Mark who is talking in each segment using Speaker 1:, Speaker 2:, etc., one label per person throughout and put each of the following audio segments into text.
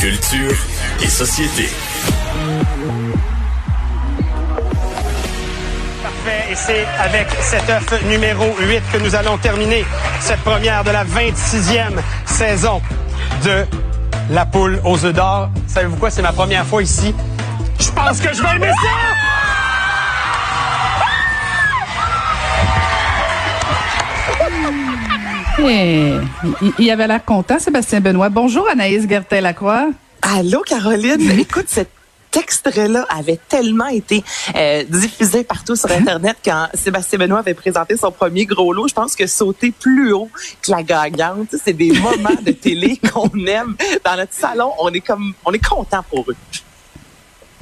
Speaker 1: Culture et société.
Speaker 2: Parfait. Et c'est avec cet œuf numéro 8 que nous allons terminer cette première de la 26e saison de La Poule aux œufs d'or. Savez-vous quoi? C'est ma première fois ici. Je pense que je vais aimer ça!
Speaker 3: Eh, il, avait l'air content, Sébastien Benoît. Bonjour, Anaïs Gertin-Lacroix.
Speaker 4: Allô, Caroline. Écoute, cet extrait-là avait tellement été euh, diffusé partout sur Internet quand Sébastien Benoît avait présenté son premier gros lot. Je pense que sauter plus haut que la gagnante, c'est des moments de télé qu'on aime. Dans notre salon, on est comme, on est content pour eux.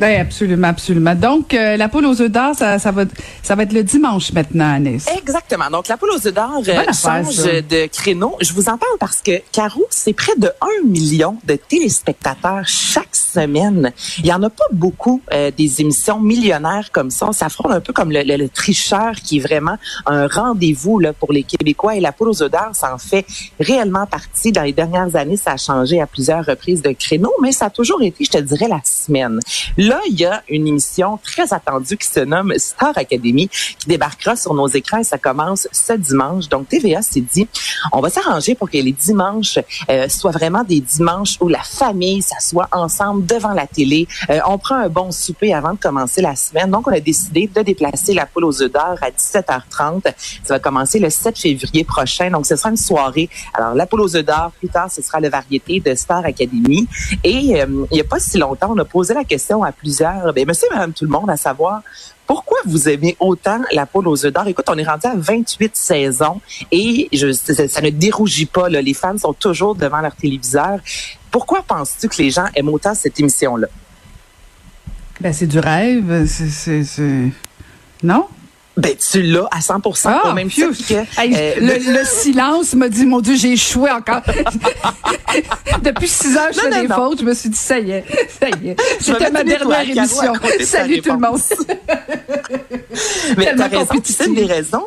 Speaker 3: Oui, absolument, absolument. Donc, euh, la poule aux œufs d'or, ça, ça, va, ça va être le dimanche maintenant, Anis.
Speaker 4: Exactement. Donc, la poule aux œufs d'or euh, change
Speaker 3: ça.
Speaker 4: de créneau. Je vous en parle parce que, Caro, c'est près de 1 million de téléspectateurs chaque semaine. Il y en a pas beaucoup euh, des émissions millionnaires comme ça. Ça frôle un peu comme le, le- le tricheur qui est vraiment un rendez-vous là, pour les Québécois. Et la poule aux œufs d'or, ça en fait réellement partie. Dans les dernières années, ça a changé à plusieurs reprises de créneau, mais ça a toujours été, je te dirais, la semaine. Là, il y a une émission très attendue qui se nomme Star Academy qui débarquera sur nos écrans et ça commence ce dimanche. Donc, TVA s'est dit, on va s'arranger pour que les dimanches euh, soient vraiment des dimanches où la famille s'assoit ensemble devant la télé. Euh, on prend un bon souper avant de commencer la semaine. Donc, on a décidé de déplacer la poule aux œufs d'or à 17h30. Ça va commencer le 7 février prochain. Donc, ce sera une soirée. Alors, la poule aux œufs d'or, plus tard, ce sera le variété de Star Academy. Et euh, il n'y a pas si longtemps, on a posé la question à plusieurs, ben, monsieur madame tout le monde, à savoir pourquoi vous aimez autant la poule aux œufs d'or? Écoute, on est rendu à 28 saisons et ça, ne dérougit pas. Les fans sont toujours devant leur téléviseur. Pourquoi penses-tu que les gens aiment autant cette émission-là?
Speaker 3: Ben, c'est du rêve. C'est... Non?
Speaker 4: Ben, tu l'as à 100 au même
Speaker 3: phew.
Speaker 4: titre que...
Speaker 3: Hey,
Speaker 4: euh,
Speaker 3: le, le silence m'a dit, mon Dieu, j'ai échoué encore. Depuis six heures, je
Speaker 4: Non,
Speaker 3: fais
Speaker 4: non,
Speaker 3: des
Speaker 4: non.
Speaker 3: fautes. Je me suis dit, ça y est, ça y est. C'était ma dernière émission. Salut tout le monde.
Speaker 4: Mais t'as raison, c'est une des raisons.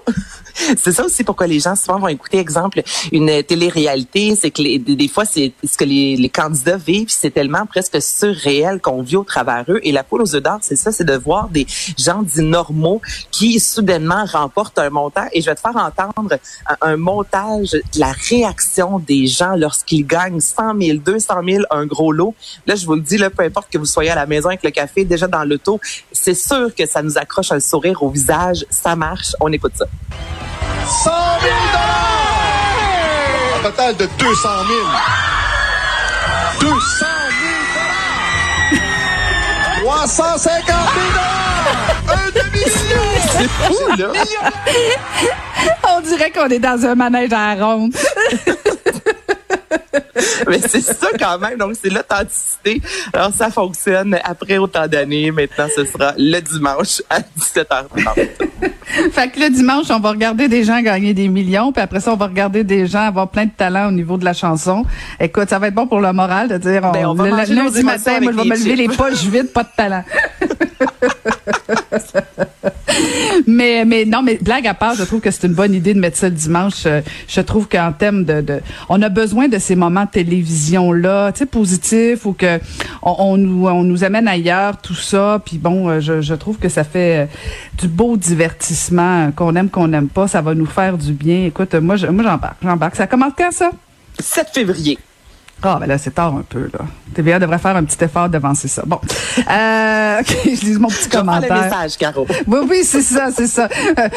Speaker 4: C'est ça aussi pourquoi les gens souvent vont écouter, exemple, une télé-réalité, c'est que les- des fois, c'est ce que les, les candidats vivent, c'est tellement presque surréel qu'on vit au travers eux. Et la poule aux œufs d'or, c'est ça, c'est de voir des gens dits normaux qui soudainement remportent un montant. Et je vais te faire entendre un, un montage de la réaction des gens lorsqu'ils gagnent 100 000, 200 000, un gros lot. Là, je vous le dis, là, peu importe que vous soyez à la maison avec le café, déjà dans l'auto, c'est sûr que ça nous accroche un sourire au visage. Ça marche. On écoute ça.
Speaker 5: 100 000 Un total de 200 000 200 000 350 000 Un demi-million
Speaker 4: C'est fou, là.
Speaker 3: On dirait qu'on est dans un manège à la ronde.
Speaker 4: Mais c'est ça quand même. Donc, c'est l'authenticité. Alors, ça fonctionne après autant d'années. Maintenant, ce sera le dimanche à 17h30.
Speaker 3: Fait que le dimanche, on va regarder des gens gagner des millions, puis après ça, on va regarder des gens avoir plein de talent au niveau de la chanson. Écoute, ça va être bon pour le moral de dire,
Speaker 4: Ben, on va
Speaker 3: le- lundi matin, moi, je vais me lever les poches vides, pas de talent. mais, mais non, mais blague à part, je trouve que c'est une bonne idée de mettre ça le dimanche. Euh, Je trouve qu'en termes de, de, on a besoin de ces moments de télévision là, tu sais, positifs ou que on, nous, on nous amène ailleurs, tout ça. Puis bon, euh, je, je trouve que ça fait euh, du beau divertissement, qu'on aime, qu'on n'aime pas, ça va nous faire du bien. Écoute, moi, moi, j'embarque, j'embarque. Ça commence quand ça?
Speaker 4: 7 février.
Speaker 3: Ah, ben là, c'est tard un peu, là. TVA devrait faire un petit effort d'avancer ça. Bon. Euh, OK, je lis mon petit
Speaker 4: Je prends le
Speaker 3: commentaire.
Speaker 4: message, Caro.
Speaker 3: Oui, oui, c'est ça, c'est ça. Euh,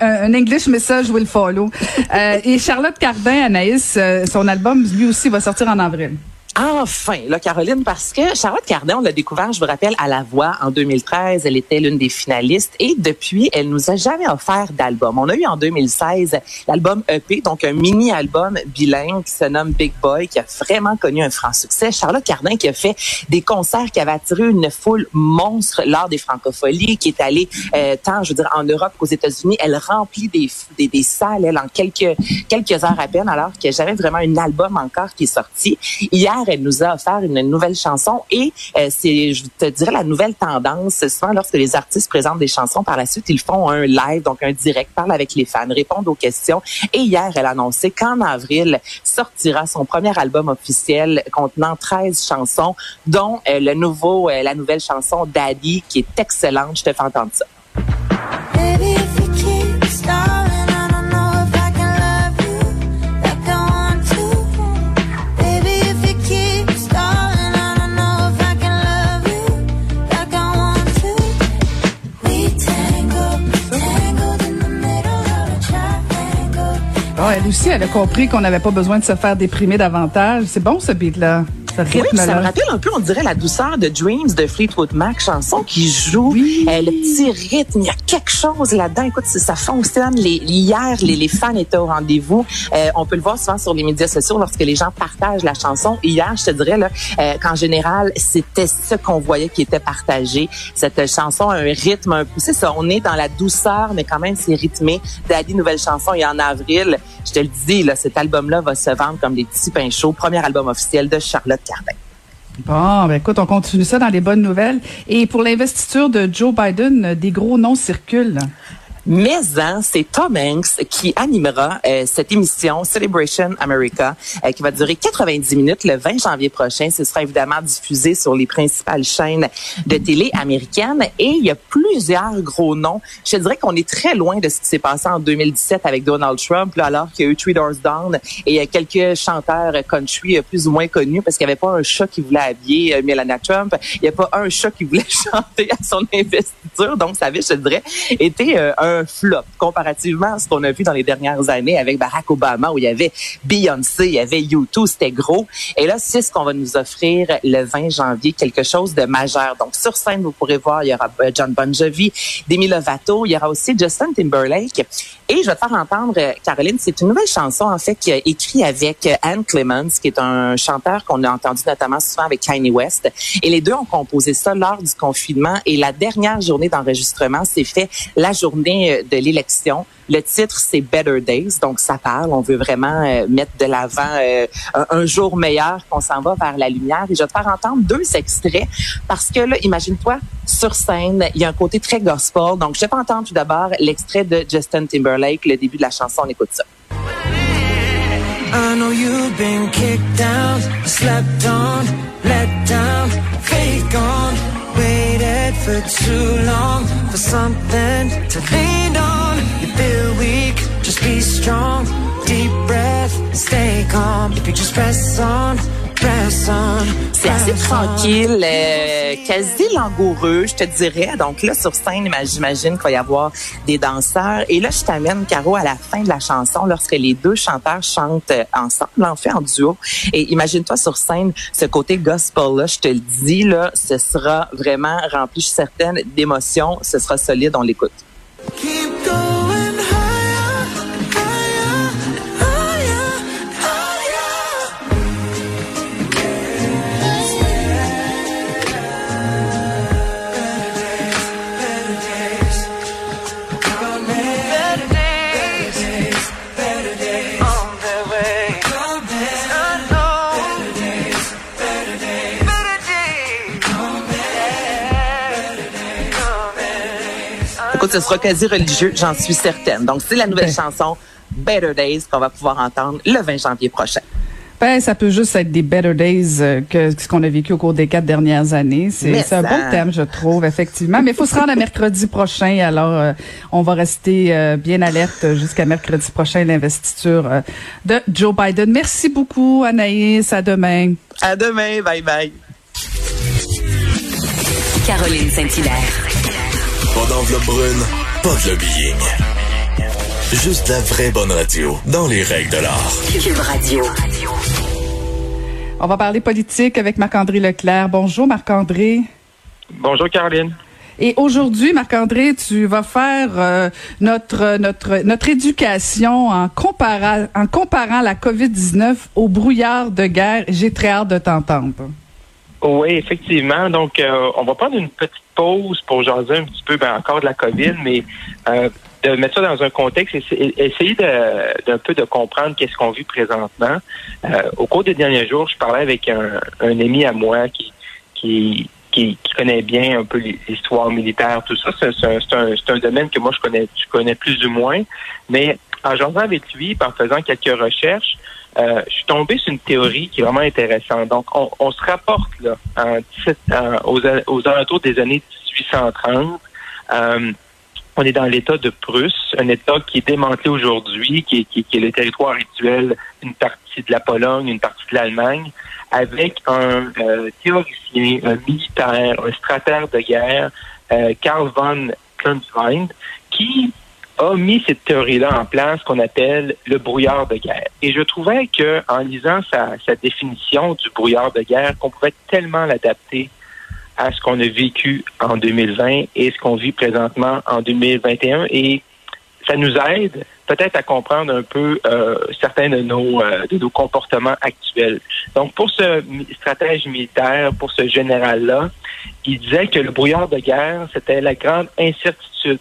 Speaker 3: un, un English message will follow. Euh, et Charlotte Cardin, Anaïs, euh, son album, lui aussi, va sortir en avril.
Speaker 4: Enfin, là, Caroline, parce que Charlotte Cardin, on l'a découvert, je vous rappelle, à La Voix en 2013. Elle était l'une des finalistes et depuis, elle nous a jamais offert d'album. On a eu en 2016 l'album EP, donc un mini-album bilingue qui se nomme Big Boy, qui a vraiment connu un franc succès. Charlotte Cardin qui a fait des concerts qui avaient attiré une foule monstre lors des francopholies, qui est allée euh, tant, je veux dire, en Europe qu'aux États-Unis. Elle remplit des, des, salles, elle, en quelques, quelques heures à peine, alors que j'avais vraiment un album encore qui est sorti. Elle nous a offert une nouvelle chanson et euh, c'est, je te dirais, la nouvelle tendance. Souvent, lorsque les artistes présentent des chansons, par la suite, ils font un live, donc un direct, parlent avec les fans, répondent aux questions. Et hier, elle a annoncé qu'en avril sortira son premier album officiel contenant 13 chansons, dont euh, le nouveau, euh, la nouvelle chanson Daddy, qui est excellente. Je te fais entendre ça.
Speaker 3: Bon, elle aussi, elle a compris qu'on n'avait pas besoin de se faire déprimer davantage. C'est bon, ce beat-là.
Speaker 4: Oui, ça me rappelle un peu, on dirait, la douceur de Dreams de Fleetwood Mac, chanson qui joue,
Speaker 3: Oui.
Speaker 4: euh, le petit rythme, il y a quelque chose là-dedans. Écoute, ça- fonctionne. Les, hier, les, les fans étaient au rendez-vous. Euh, on peut le voir souvent sur les médias sociaux lorsque les gens partagent la chanson. Hier, je te dirais là, euh, qu'en général, c'était ce qu'on voyait qui était partagé. Cette chanson a un rythme un peu, c'est ça, on est dans la douceur, mais quand même, c'est rythmé. Daddy, nouvelle chanson, et en avril, je te le dis, là, cet album-là va se vendre comme des petits pains chauds. Premier album officiel de Charlotte Cardin.
Speaker 3: Bon, ben écoute, on continue ça dans les bonnes nouvelles. Et pour l'investiture de Joe Biden, euh, des gros noms circulent.
Speaker 4: Mais hein, c'est Tom Hanks qui animera euh, cette émission Celebration America euh, qui va durer 90 minutes le 20 janvier prochain. Ce sera évidemment diffusé sur les principales chaînes de télé américaines et il y a plusieurs gros noms. Je dirais qu'on est très loin de ce qui s'est passé en 2017 avec Donald Trump là, alors qu'il y a eu Three Doors Down et il y a quelques chanteurs country euh, plus ou moins connus parce qu'il n'y avait pas un chat qui voulait habiller euh, Melania Trump. Il n'y a pas un chat qui voulait chanter à son investiture. Donc, ça avait, je dirais, été euh, un flop comparativement à ce qu'on a vu dans les dernières années avec Barack Obama où il y avait Beyoncé, il y avait U2, c'était gros. Et là, c'est ce qu'on va nous offrir le 20 janvier, quelque chose de majeur. Donc, sur scène, vous pourrez voir, il y aura euh, John Bon Jovi, Demi Lovato, il y aura aussi Justin Timberlake. Et je vais te faire entendre, euh, Caroline, c'est une nouvelle chanson, en fait, qui a écrit avec euh, Anne Clemens, qui est un chanteur qu'on a entendu notamment souvent avec Kanye West. Et les deux ont composé ça lors du confinement. Et la dernière journée d'enregistrement s'est fait la journée de l'élection. Le titre, c'est Better Days, donc ça parle. On veut vraiment euh, mettre de l'avant euh, un, jour meilleur, qu'on s'en va vers la lumière. Et je vais te faire entendre deux extraits parce que là, imagine-toi, sur scène, il y a un côté très gospel. Donc, je vais entendre tout d'abord l'extrait de Justin Timberlake, le début de la chanson. On écoute ça.
Speaker 6: I know you've been kicked down, slept on, let down, faith gone. For too long for something to lean on. You feel weak, just be strong. Deep breath, stay calm. If you just press on.
Speaker 4: C'est assez tranquille, euh, quasi langoureux, je te dirais. Donc là, sur scène, imag- j'imagine qu'il va y avoir des danseurs. Et là, je t'amène, Caro, à la fin de la chanson, lorsque les deux chanteurs chantent euh, ensemble, en fait, en duo. Et imagine-toi sur scène, ce côté gospel-là, je te le dis, là, ce sera vraiment rempli, je suis certaine, d'émotions. Ce sera solide, on l'écoute. Écoute, ce sera quasi religieux, j'en suis certaine. Donc, c'est la nouvelle
Speaker 3: Ben.
Speaker 4: chanson Better Days qu'on va pouvoir entendre le 20 janvier prochain.
Speaker 3: Ben, ça peut juste être des better days euh, que ce qu'on a vécu au cours des quatre dernières années. C'est un bon thème, je trouve, effectivement. Mais il faut se rendre à mercredi prochain. Alors, euh, on va rester euh, bien alerte jusqu'à mercredi prochain, l'investiture euh, de Joe Biden. Merci beaucoup, Anaïs. À demain.
Speaker 4: À demain, bye bye.
Speaker 7: Caroline Saint-Hilaire.
Speaker 1: Pas d'enveloppe brune, pas de lobbying. Juste la vraie bonne radio, dans les règles de l'art.
Speaker 7: Cube Radio.
Speaker 3: On va parler politique avec Marc-André Leclerc. Bonjour, Marc-André.
Speaker 8: Bonjour Caroline.
Speaker 3: Et aujourd'hui, Marc-André, tu vas faire euh, notre notre notre éducation en comparant en comparant la COVID-19 au brouillard de guerre. J'ai très hâte de t'entendre.
Speaker 8: Oui, effectivement. Donc, euh, on va prendre une petite pause pour jaser un petit peu ben, encore de la COVID, mais euh, de mettre ça dans un contexte, essa- essayer d'un peu de comprendre qu'est-ce qu'on vit présentement. Euh, au cours des derniers jours, je parlais avec un, un ami à moi qui, qui, qui, qui connaît bien un peu l'histoire militaire, tout ça. C'est un, un, un domaine que moi je connais, je connais plus ou moins. Mais en jasant avec lui, en faisant quelques recherches, euh, je suis tombé sur une théorie qui est vraiment intéressante. Donc, on, on se rapporte là en 17 en- aux, aux alentours des années 1830. Euh, on est dans l'État de Prusse, un État qui est démantelé aujourd'hui, qui qui, qui est le territoire actuel d'une partie de la Pologne, une partie de l'Allemagne, avec un euh, théoricien, un militaire, un stratège de guerre, euh, Karl von Klunzwein, qui a mis cette théorie-là en place qu'on appelle le brouillard de guerre. Et je trouvais que en lisant sa, définition du brouillard de guerre, qu'on pouvait tellement l'adapter à ce qu'on a vécu en 2020 et ce qu'on vit présentement en 2021. Et ça nous aide peut-être à comprendre un peu euh, certains de nos, euh, de nos comportements actuels. Donc, pour ce stratège militaire, pour ce général-là, il disait que le brouillard de guerre, c'était la grande incertitude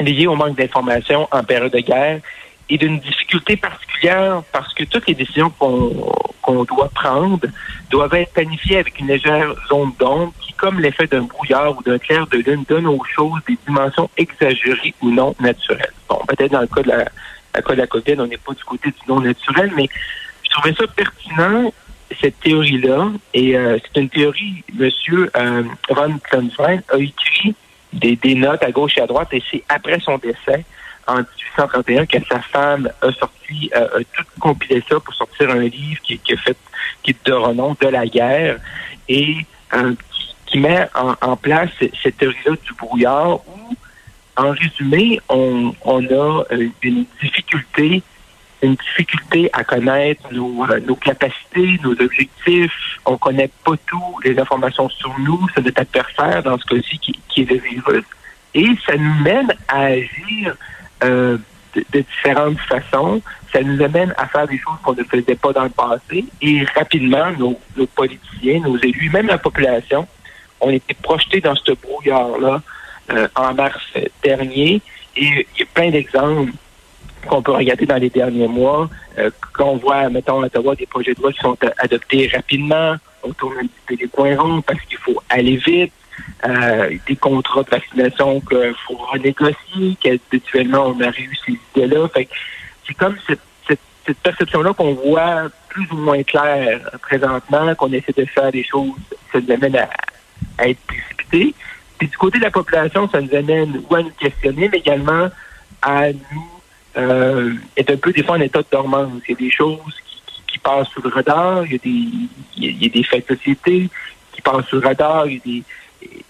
Speaker 8: liée au manque d'informations en période de guerre et d'une difficulté particulière parce que toutes les décisions qu'on qu'on doit prendre doivent être planifiées avec une légère zone d'ombre qui, comme l'effet d'un brouillard ou d'un clair de lune, donne aux choses des dimensions exagérées ou non naturelles. Bon, peut-être dans le cas de la, le cas de la COVID, on n'est pas du côté du non naturel, mais je trouvais ça pertinent, cette théorie-là. Et euh, c'est une théorie, Monsieur euh, Von Klunzwein a écrit des, des notes à gauche et à droite, et c'est après son décès, en 1831, que sa femme a sorti, euh, a tout compilé ça pour sortir un livre qui, qui, a fait, qui est de renom de la guerre, et euh, qui, qui met en, en place cette théorie-là du brouillard où, en résumé, on, on a euh, une difficulté une difficulté à connaître nos, euh, nos capacités, nos objectifs. On connaît pas tout les informations sur nous, c'est notre adversaire dans ce cas-ci qui, qui est le virus. Et ça nous mène à agir euh, de, de différentes façons. Ça nous amène à faire des choses qu'on ne faisait pas dans le passé. Et rapidement, nos, nos politiciens, nos élus, même la population, ont été projetés dans ce brouillard-là euh, en mars dernier. Et il y a plein d'exemples qu'on peut regarder dans les derniers mois, euh, qu'on voit, mettons, à Ottawa, des projets de loi qui sont a- adoptés rapidement, on tourne un petit coins ronds parce qu'il faut aller vite, euh, des contrats de vaccination qu'il faut renégocier, qu'habituellement on a réussi ces idées-là. Fait c'est comme cette, cette, cette perception-là qu'on voit plus ou moins claire présentement, qu'on essaie de faire des choses, ça nous amène à, à être précipité. Puis du côté de la population, ça nous amène ou à nous questionner, mais également à nous euh, être un peu des fois en état de dormance. Il y a des choses qui, qui, qui passent sous le radar, il y a des, il y a, des faits de société qui passent sous le radar, il y a des,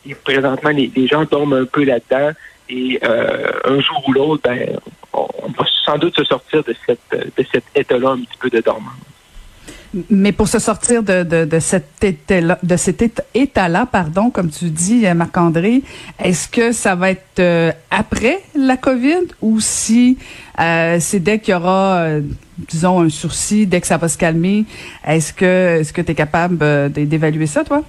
Speaker 8: et présentement, les, les gens tombent un peu là-dedans et euh, un jour ou l'autre, ben, on, on va sans doute se sortir de, cette, de cet état-là un petit peu de dormance.
Speaker 3: Mais pour se sortir de, de, de cet état-là, de cet état- état-là, pardon, comme tu dis, euh, Marc-André, est-ce que ça va être euh, après la COVID ou si euh, c'est dès qu'il y aura, euh, disons, un sursis, dès que ça va se calmer, est-ce que est-ce que tu es capable d'évaluer ça, toi?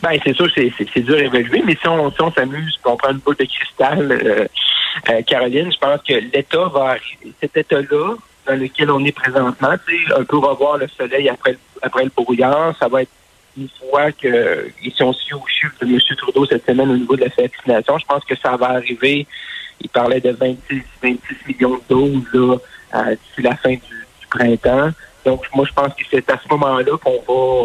Speaker 8: Ben, c'est sûr, c'est, c'est, dur à évaluer, mais si on, si on s'amuse, on prend une boule de cristal, Caroline, je pense que l'État va arriver, cet État-là, dans lequel on est présentement, un peu revoir le soleil après, le- après le brouillard, ça va être une fois que, et si on suit au chiffre de M. Trudeau cette semaine au niveau de la vaccination, je pense que ça va arriver, il parlait de 26, 26 millions de doses euh, d'ici la fin du, du printemps. Donc, moi, je pense que c'est à ce moment-là qu'on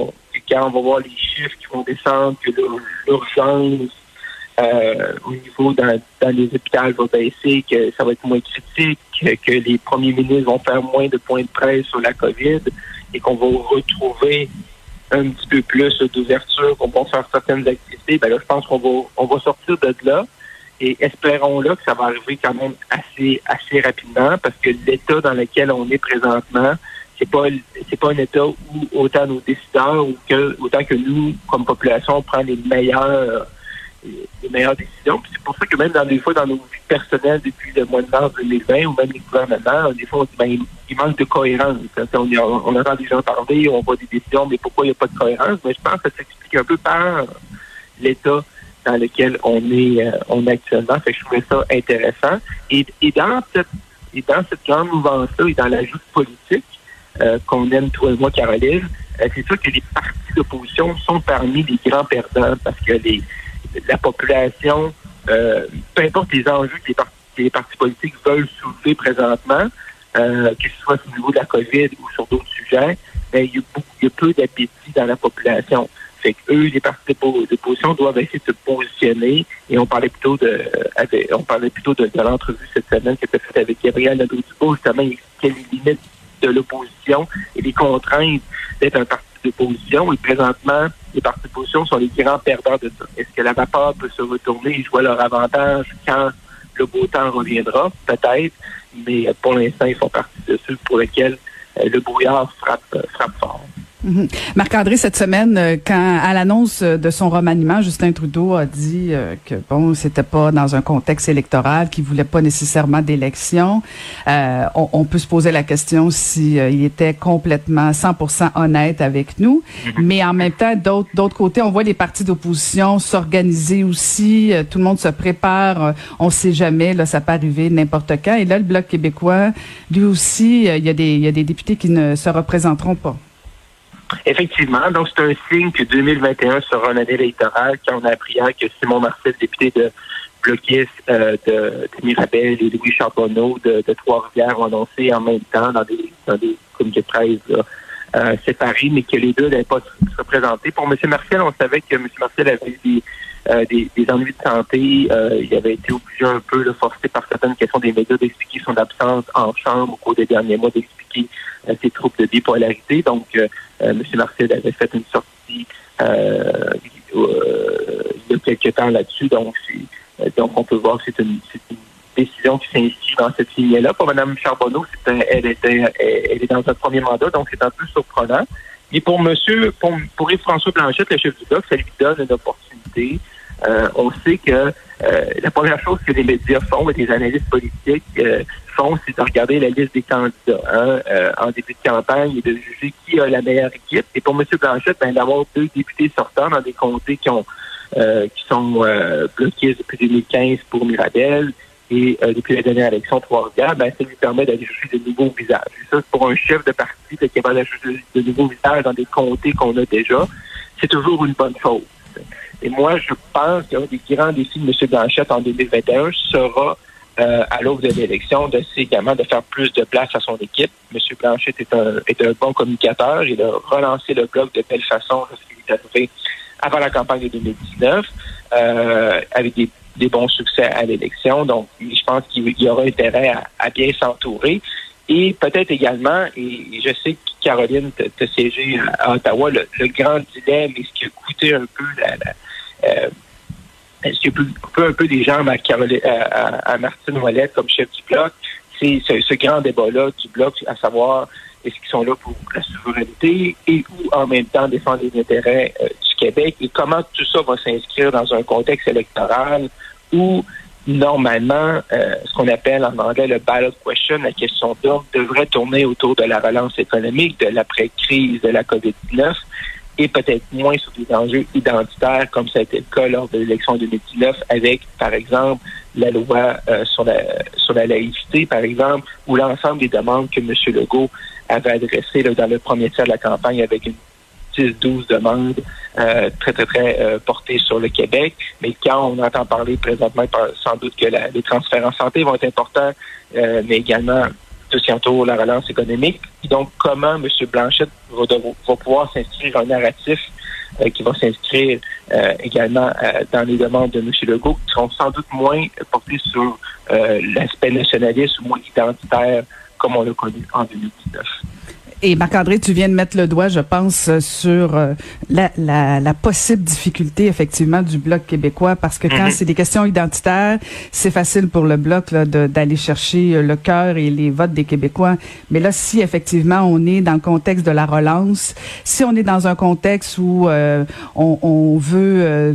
Speaker 8: va, quand on va voir les chiffres qui vont descendre, que l'ur- l'urgence euh, au niveau dans, les hôpitaux va baisser, que ça va être moins critique, que, les premiers ministres vont faire moins de points de presse sur la COVID et qu'on va retrouver un petit peu plus d'ouverture, qu'on va faire certaines activités, ben là, je pense qu'on va, on va sortir de là. Et espérons-là que ça va arriver quand même assez, assez rapidement parce que l'état dans lequel on est présentement, c'est pas, c'est pas un état où autant nos décideurs ou que, autant que nous, comme population, on prend les meilleures, les meilleures décisions. C'est pour ça que même dans des fois, dans nos vies personnelles depuis le mois de mars 2020 ou même les gouvernements, des fois, on dit, ben, il manque de cohérence. On, entend des gens parler, on voit des décisions, mais pourquoi il n'y a pas de cohérence? Mais je pense que ça s'explique un peu par l'état dans lequel on est, euh, on est actuellement. Fait que je trouvais ça intéressant. Et, et dans cette et dans cette grande mouvance-là et dans l'ajout politique euh, qu'on aime, toi et moi, Caroline, euh, c'est sûr que les partis d'opposition sont parmi les grands perdants parce que les, la population, euh, peu importe les enjeux que les, partis, politiques veulent soulever présentement, euh, que ce soit au niveau de la COVID ou sur d'autres sujets, ben, il, y a beaucoup, il y a peu d'appétit dans la population. Fait que eux, les partis d'oppo- d'opposition doivent essayer de se positionner. Et on parlait plutôt de, on parlait plutôt de, de l'entrevue cette semaine qui était faite avec Gabriel Nadeau-Dubois. Justement, il les limites de l'opposition et les contraintes d'être un parti d'opposition. Et présentement, les partis sont les grands perdants de ça. Est-ce que la vapeur peut se retourner? Et jouer leur avantage quand le beau temps reviendra? Peut-être. Mais euh, pour l'instant, ils font partie de ceux pour lesquels euh, le brouillard frappe, euh, frappe fort.
Speaker 3: Mhm. Marc-André, cette semaine, euh, quand à l'annonce euh, de son remaniement, Justin Trudeau a dit euh, que bon, c'était pas dans un contexte électoral, qu'il voulait pas nécessairement d'élection. Euh, on, on peut se poser la question si euh, il était complètement 100% honnête avec nous, mais en même temps, d'autres d'autres côtés, on voit les partis d'opposition s'organiser aussi. tout le monde se prépare. on sait jamais, là, ça peut arriver n'importe quand. Et là, le bloc québécois, lui aussi, il y a des il y a des députés qui ne se représenteront pas.
Speaker 8: Effectivement, donc c'est un signe que 2021 sera année électorale quand on a appris que Simon Marcel, député de bloquiste euh, de, Mirabel et Louis Charbonneau de, Trois-Rivières ont annoncé en même temps dans des, dans des communiqués de presse là, euh, séparés, mais que les deux n'allaient pas se se représenter. Pour M. Marcel, on savait que M. Marcel avait des, euh, des, ennuis de santé. Euh, il avait été obligé un peu, là, forcé par certaines questions des médias, d'expliquer son absence en chambre au cours des derniers mois, d'expliquer euh, ses troubles de bipolarité. Donc, M. Marcel avait fait une sortie il y a quelques temps là-dessus. Donc, donc, on peut voir que c'est une, décision qui s'inscrit dans cette lignée-là. Pour Mme Charbonneau, elle, était, elle est dans un premier mandat, donc c'est un peu surprenant. Et pour Monsieur, pour, pour Yves-François Blanchette, le chef du bloc, ça lui donne une opportunité. Euh, on sait que euh, la première chose que les médias font et les analystes politiques euh, font, c'est de regarder la liste des candidats hein, euh, en début de campagne et de juger qui a la meilleure équipe. Et pour M. Blanchette, ben, d'avoir deux députés sortants dans des comtés qui ont euh, qui sont euh, bloqués depuis 2015 pour Mirabel et euh, depuis la dernière élection Trois-Rivières, ben, ça lui permet d'aller chercher de nouveaux visages. Et ça, pour un chef de parti d'être capable d'aller chercher de, nouveaux visages dans des comtés qu'on a déjà, c'est toujours une bonne chose. Et moi, je pense qu'un des grands défis de M. Blanchette en 2021 sera, euh, à l'aube de l'élection, de également de faire plus de place à son équipe. M. Blanchette est un, est un bon communicateur. Il a relancé le bloc de belle façon lorsqu'il est arrivé avant la campagne de 2019, euh, avec des, des bons succès à l'élection. Donc, je pense qu'il y aura intérêt à, bien s'entourer. Et peut-être également, et je sais que Caroline te siégé à Ottawa, le, grand dilemme et ce qui a coûté un peu la, euh, un peu des jambes à, Caroline, à, à, Martine Ouellette comme chef du bloc, c'est ce, ce, grand débat-là du bloc, à savoir est-ce qu'ils sont là pour la souveraineté et ou en même temps défendre les intérêts euh, du Québec? Et comment tout ça va s'inscrire dans un contexte électoral où normalement, euh, ce qu'on appelle en anglais le ballot question, la question d'ordre, devrait tourner autour de la relance économique, de l'après-crise de la COVID-19 et peut-être moins sur des enjeux identitaires comme ça a été le cas lors de l'élection 2019 avec, par exemple, la loi euh, sur, la, sur la laïcité, par exemple, ou l'ensemble des demandes que M. Legault avait adressées là, dans le premier tiers de la campagne avec une 10-12 demandes euh, très, très, très euh, portées sur le Québec. Mais quand on entend parler présentement, sans doute que les transferts en santé vont être importants, euh, mais également tout ce qui la relance économique. Donc, comment M. Blanchette va, va pouvoir s'inscrire un narratif qui va s'inscrire également dans les demandes de M. Legault, qui seront sans doute moins portées sur l'aspect nationaliste ou moins identitaire comme on l'a connu en 2019.
Speaker 3: Et Marc-André, tu viens de mettre le doigt, je pense, sur euh, la, la, la, possible difficulté, effectivement, du Bloc québécois, parce que quand mm -hmm. c'est des questions identitaires, c'est facile pour le Bloc d'aller chercher le cœur et les votes des Québécois. Mais là, si effectivement on est dans le contexte de la relance, si on est dans un contexte où euh, on, on, veut... Euh,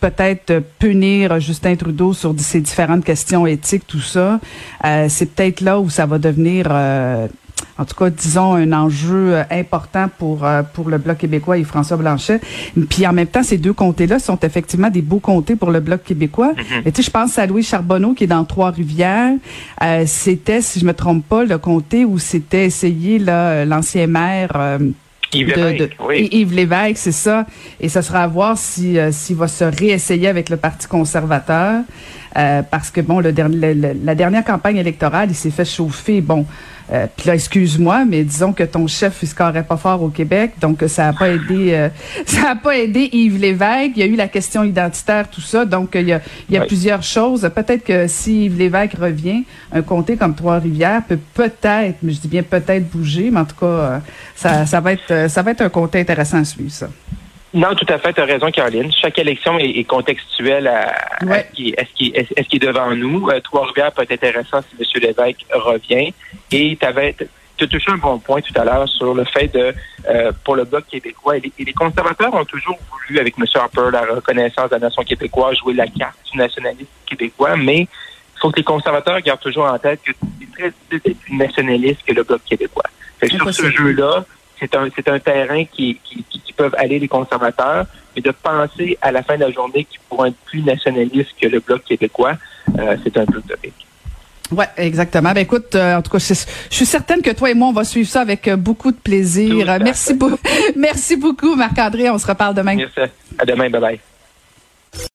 Speaker 3: peut-être punir Justin Trudeau sur ces différentes questions éthiques, tout ça, euh, c'est peut-être là où ça va devenir euh, en tout cas, disons, un enjeu euh, important pour euh, pour le Bloc québécois et François Blanchet. Puis en même temps, ces deux comtés-là sont effectivement des beaux comtés pour le Bloc québécois. Et tu sais, je pense à Louis Charbonneau qui est dans Trois-Rivières. Euh, c'était, si je me trompe pas, le comté où c'était essayé là l'ancien maire. euh,
Speaker 8: Yves Lévesque,
Speaker 3: de-
Speaker 8: oui.
Speaker 3: Yves Lévesque, c'est ça. Et ce sera à voir si euh, s'il va se réessayer avec le Parti conservateur. Euh, parce que, bon, le dernier, le- le- la dernière campagne électorale, il s'est fait chauffer. Bon, euh, puis là, excuse-moi, mais disons que ton chef, il scorait pas fort au Québec, donc euh, ça a pas aidé euh, ça a pas aidé Yves Lévesque. Il y a eu la question identitaire, tout ça. Donc, euh, il y a, il y a plusieurs choses. Peut-être que si Yves Lévesque revient, un comté comme Trois-Rivières peut peut-être, mais je dis bien peut-être bouger, mais en tout cas, euh, ça, ça va être ça va être un comté intéressant à suivre, ça.
Speaker 8: Non, tout à fait, tu as raison, Caroline. Chaque élection est, est contextuelle à, ce, qui, à ce qui- est- est-ce qui est devant nous. Euh, Trois-Rivières peut être intéressant si M. Lévesque revient. Et tu avais as touché un bon point tout à l'heure sur le fait de, euh, pour le Bloc québécois, et les, et les conservateurs ont toujours voulu, avec M. Harper, la reconnaissance de la nation québécoise, jouer la carte du nationalisme québécois, mais il faut que les conservateurs gardent toujours en tête que c'est très difficile d'être nationaliste que le Bloc québécois. Fait que sur ce jeu-là, c'est un, c'est un terrain qui, qui, peuvent aller les conservateurs, mais de penser à la fin de la journée qu'ils pourront être plus nationalistes que le Bloc québécois, euh, c'est un peu utopique.
Speaker 3: Ouais, exactement. Ben écoute, euh, en tout cas, je, je suis certaine que toi et moi, on va suivre ça avec euh, beaucoup de plaisir.
Speaker 8: Tout
Speaker 3: Merci, beaucoup, merci beaucoup, Marc-André. On se reparle demain.
Speaker 8: Merci. À demain. Bye bye.